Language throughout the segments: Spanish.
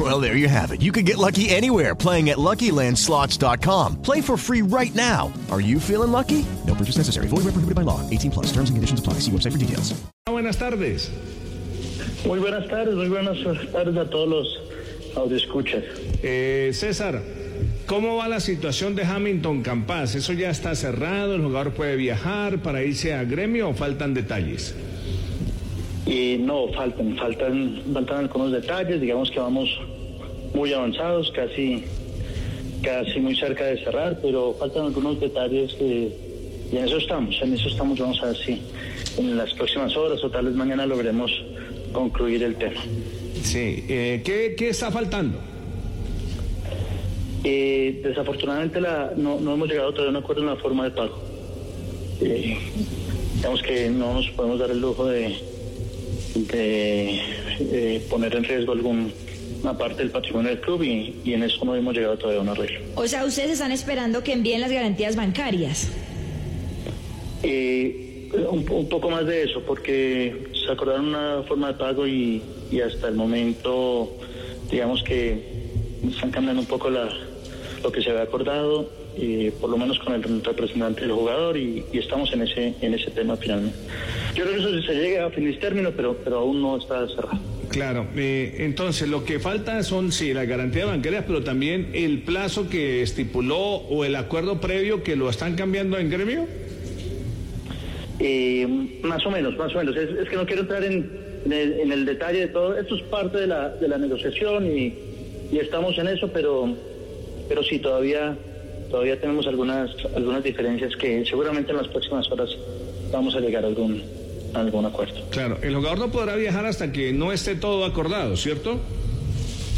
Well, there you have it. You can get lucky anywhere playing at LuckyLandSlots.com. Play for free right now. Are you feeling lucky? No purchase necessary. Void where prohibited by law. 18 plus. Terms and conditions apply. See website for details. Buenas tardes. Muy buenas tardes, muy buenas tardes a todos los audioscuchas. Eh, César, ¿cómo va la situación de Hamilton Campas? ¿Eso ya está cerrado? ¿El jugador puede viajar para irse a gremio o faltan detalles? Y no, faltan, faltan, faltan algunos detalles, digamos que vamos muy avanzados, casi, casi muy cerca de cerrar, pero faltan algunos detalles que, y en eso estamos, en eso estamos, vamos a ver si en las próximas horas o tal vez mañana logremos concluir el tema. Sí. Eh, ¿qué, ¿Qué está faltando? Eh, desafortunadamente la, no, no hemos llegado todavía a un acuerdo en la forma de pago. Eh, digamos que no nos podemos dar el lujo de, de eh, poner en riesgo alguna parte del patrimonio del club y, y en eso no hemos llegado todavía a un arreglo. O sea, ustedes están esperando que envíen las garantías bancarias. Eh, un, un poco más de eso, porque se acordaron una forma de pago y, y hasta el momento, digamos que están cambiando un poco la, lo que se había acordado, eh, por lo menos con el representante del jugador, y, y estamos en ese, en ese tema finalmente. Yo creo que eso sí se llegue a feliz término, pero, pero aún no está cerrado. Claro, eh, entonces lo que falta son, sí, las garantías bancarias, pero también el plazo que estipuló o el acuerdo previo que lo están cambiando en gremio. Eh, más o menos, más o menos. Es, es que no quiero entrar en, en, el, en, el, detalle de todo. Esto es parte de la, de la negociación y, y, estamos en eso, pero, pero sí, todavía, todavía tenemos algunas, algunas diferencias que seguramente en las próximas horas vamos a llegar a algún, a algún acuerdo. Claro, el jugador no podrá viajar hasta que no esté todo acordado, ¿cierto?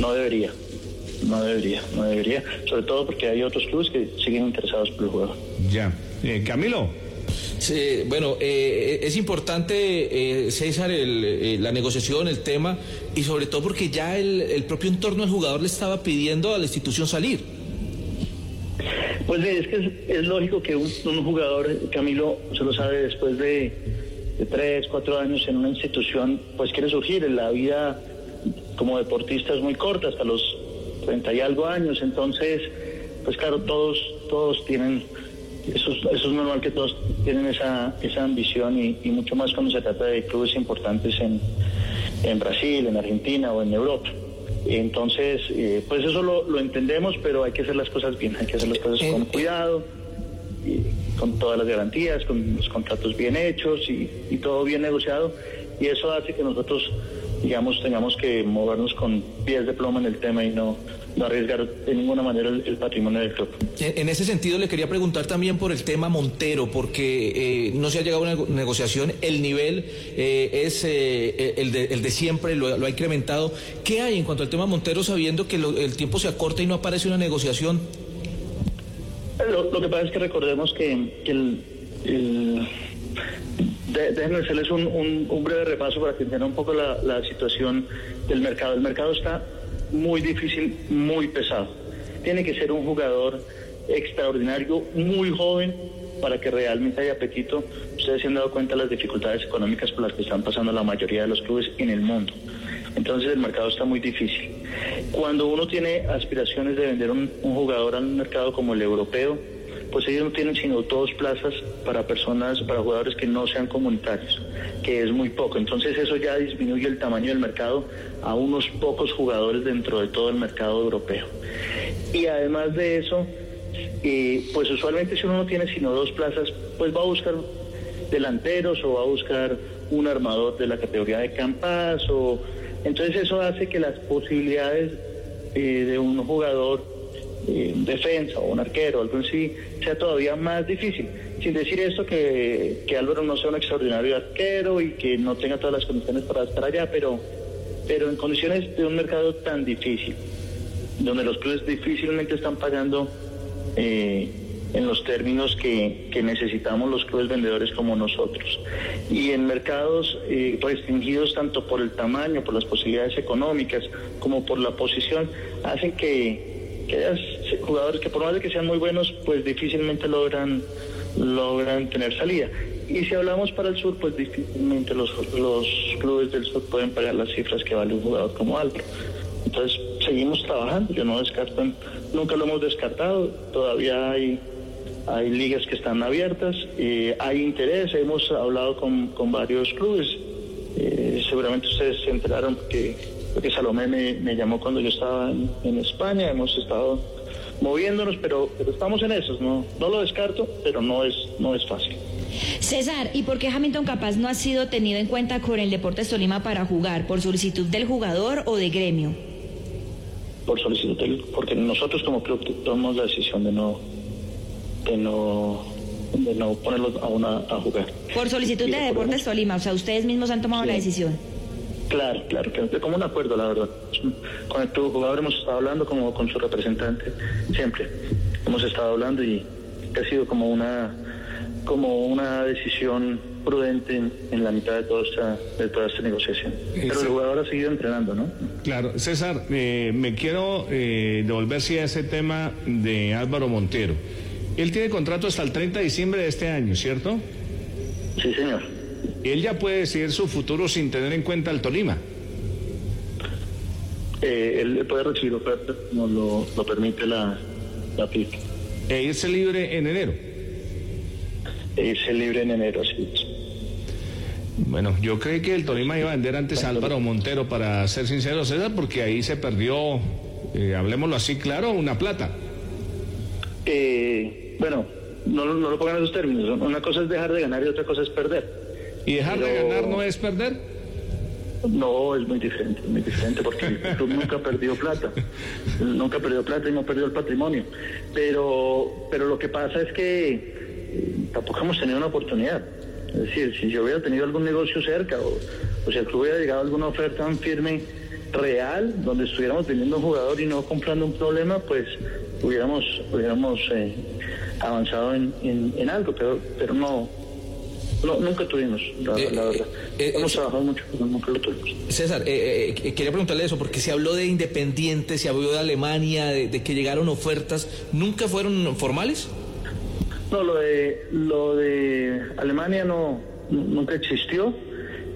No debería. No debería, no debería, sobre todo porque hay otros clubes que siguen interesados por el jugador. Ya. Eh, Camilo. Sí, bueno, eh, es importante, eh, César, el, eh, la negociación, el tema, y sobre todo porque ya el, el, propio entorno del jugador le estaba pidiendo a la institución salir. Pues es que es, es lógico que un, jugador, Camilo, se lo sabe, después de, tres, cuatro años en una institución, pues quiere surgir. En la vida como deportista es muy corta, hasta los treinta y algo años, entonces, pues claro, todos, todos tienen eso es, eso es normal que todos tienen esa, esa ambición y, y, mucho más cuando se trata de clubes importantes en, en Brasil, en Argentina o en Europa. Entonces, eh, pues eso lo, lo, entendemos, pero hay que hacer las cosas bien, hay que hacer las cosas con cuidado, y con todas las garantías, con los contratos bien hechos y, y todo bien negociado. Y eso hace que nosotros, digamos, tengamos que movernos con pies de plomo en el tema y no, no arriesgar de ninguna manera el, el, patrimonio del club. En, en, ese sentido le quería preguntar también por el tema Montero, porque eh, no se ha llegado a una negociación, el nivel eh, es eh, el, de, el, de, siempre, lo, lo, ha incrementado. ¿Qué hay en cuanto al tema Montero sabiendo que lo, el tiempo se acorta y no aparece una negociación? Lo, lo que pasa es que recordemos que, que el, el de, déjenme hacerles un, un, breve repaso para que entiendan un poco la, la situación del mercado. El mercado está muy difícil, muy pesado. Tiene que ser un jugador extraordinario, muy joven, para que realmente haya apetito. Ustedes se han dado cuenta de las dificultades económicas por las que están pasando la mayoría de los clubes en el mundo. Entonces el mercado está muy difícil. Cuando uno tiene aspiraciones de vender un, un jugador al mercado como el europeo, pues ellos no tienen sino dos plazas para personas, para jugadores que no sean comunitarios, que es muy poco. Entonces eso ya disminuye el tamaño del mercado a unos pocos jugadores dentro de todo el mercado europeo. Y además de eso, eh, pues usualmente si uno no tiene sino dos plazas, pues va a buscar delanteros o va a buscar un armador de la categoría de Campas o entonces eso hace que las posibilidades eh, de un jugador eh, defensa o un arquero, algo así, sea todavía más difícil. Sin decir esto que, que, Álvaro no sea un extraordinario arquero y que no tenga todas las condiciones para estar allá, pero, pero en condiciones de un mercado tan difícil, donde los clubes difícilmente están pagando eh, en los términos que, que necesitamos los clubes vendedores como nosotros. Y en mercados eh, restringidos tanto por el tamaño, por las posibilidades económicas, como por la posición, hacen que, que haya jugadores que por más de que sean muy buenos, pues difícilmente logran, logran tener salida. Y si hablamos para el sur, pues difícilmente los, los clubes del sur pueden pagar las cifras que vale un jugador como Álvaro. Entonces seguimos trabajando, yo no descarto, nunca lo hemos descartado, todavía hay, hay ligas que están abiertas, eh, hay interés, hemos hablado con, con varios clubes, eh, seguramente ustedes se enteraron porque, porque Salomé me, me llamó cuando yo estaba en, en España, hemos estado moviéndonos, pero, pero estamos en eso, no, no lo descarto, pero no es, no es fácil. César, ¿y por qué Hamilton Capaz no ha sido tenido en cuenta con el Deportes Tolima para jugar? ¿Por solicitud del jugador o de gremio? Por solicitud del, porque nosotros como club tomamos la decisión de no, de no, de no ponerlos a, una, a jugar. Por solicitud de Deportes Tolima, o sea, ustedes mismos han tomado Sí. la decisión. Claro, claro, que como un acuerdo, la verdad. Con el jugador hemos estado hablando como con su representante, siempre. Hemos estado hablando y ha sido como una como una decisión prudente en, en la mitad de toda esta, de toda esta negociación. Pero el jugador ha seguido entrenando, ¿no? Claro, César, eh, me quiero eh, devolver sí a ese tema de Álvaro Montero. Él tiene contrato hasta el 30 de diciembre de este año, ¿cierto? Sí, señor. Él ya puede decidir su futuro sin tener en cuenta el Tolima. Eh, él puede recibir oferta, no lo, lo permite la, la PIC. E irse libre en enero. Irse libre en enero, es. Bueno, yo creí que el Tolima iba a vender antes a Álvaro Montero, para ser sincero, César, porque ahí se perdió, eh, hablemoslo así claro, una plata. Eh, bueno, no, lo- no lo pongan en esos términos. Una cosa es dejar de ganar y otra cosa es perder. ¿Y dejar de ganar no es perder? No, es muy diferente, muy diferente porque el club nunca perdió plata, nunca perdió plata y no perdió el patrimonio. Pero, pero lo que pasa es que eh, tampoco hemos tenido una oportunidad. Es decir, si yo hubiera tenido algún negocio cerca o, o si el club hubiera llegado a alguna oferta tan firme, real, donde estuviéramos vendiendo un jugador y no comprando un problema, pues hubiéramos, hubiéramos eh, avanzado en, en- en algo, pero, pero no, no, nunca tuvimos, la, Eh, la verdad. eh, Hemos eh, trabajado mucho, pero nunca lo tuvimos. César, eh, eh, quería preguntarle eso, porque se habló de Independiente, se habló de Alemania, de, de que llegaron ofertas, ¿nunca fueron formales? No, lo de, lo de Alemania no, nunca existió.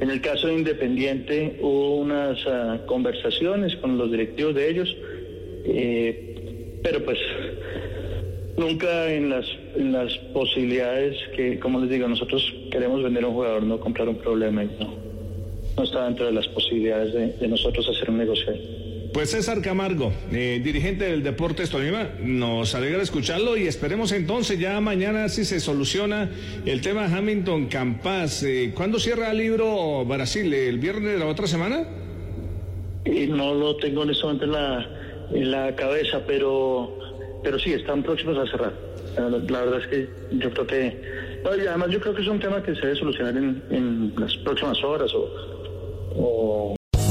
En el caso de Independiente hubo unas ah, conversaciones con los directivos de ellos, eh, pero pues nunca en las, en las posibilidades que, como les digo, nosotros queremos vender a un jugador, no comprar un problema y no, no está dentro de las posibilidades de, de nosotros hacer un negocio. ahí. Pues César Camargo, eh, dirigente del Deportes Tolima, nos alegra escucharlo y esperemos entonces ya mañana si se soluciona el tema Hamilton Campas. Eh, ¿Cuándo cierra el libro Brasil? ¿El viernes de la otra semana? Y no lo tengo en este momento en la, en la cabeza, pero, pero sí, están próximos a cerrar. La, verdad es que yo creo que... además yo creo que es un tema que se debe solucionar en, en las próximas horas o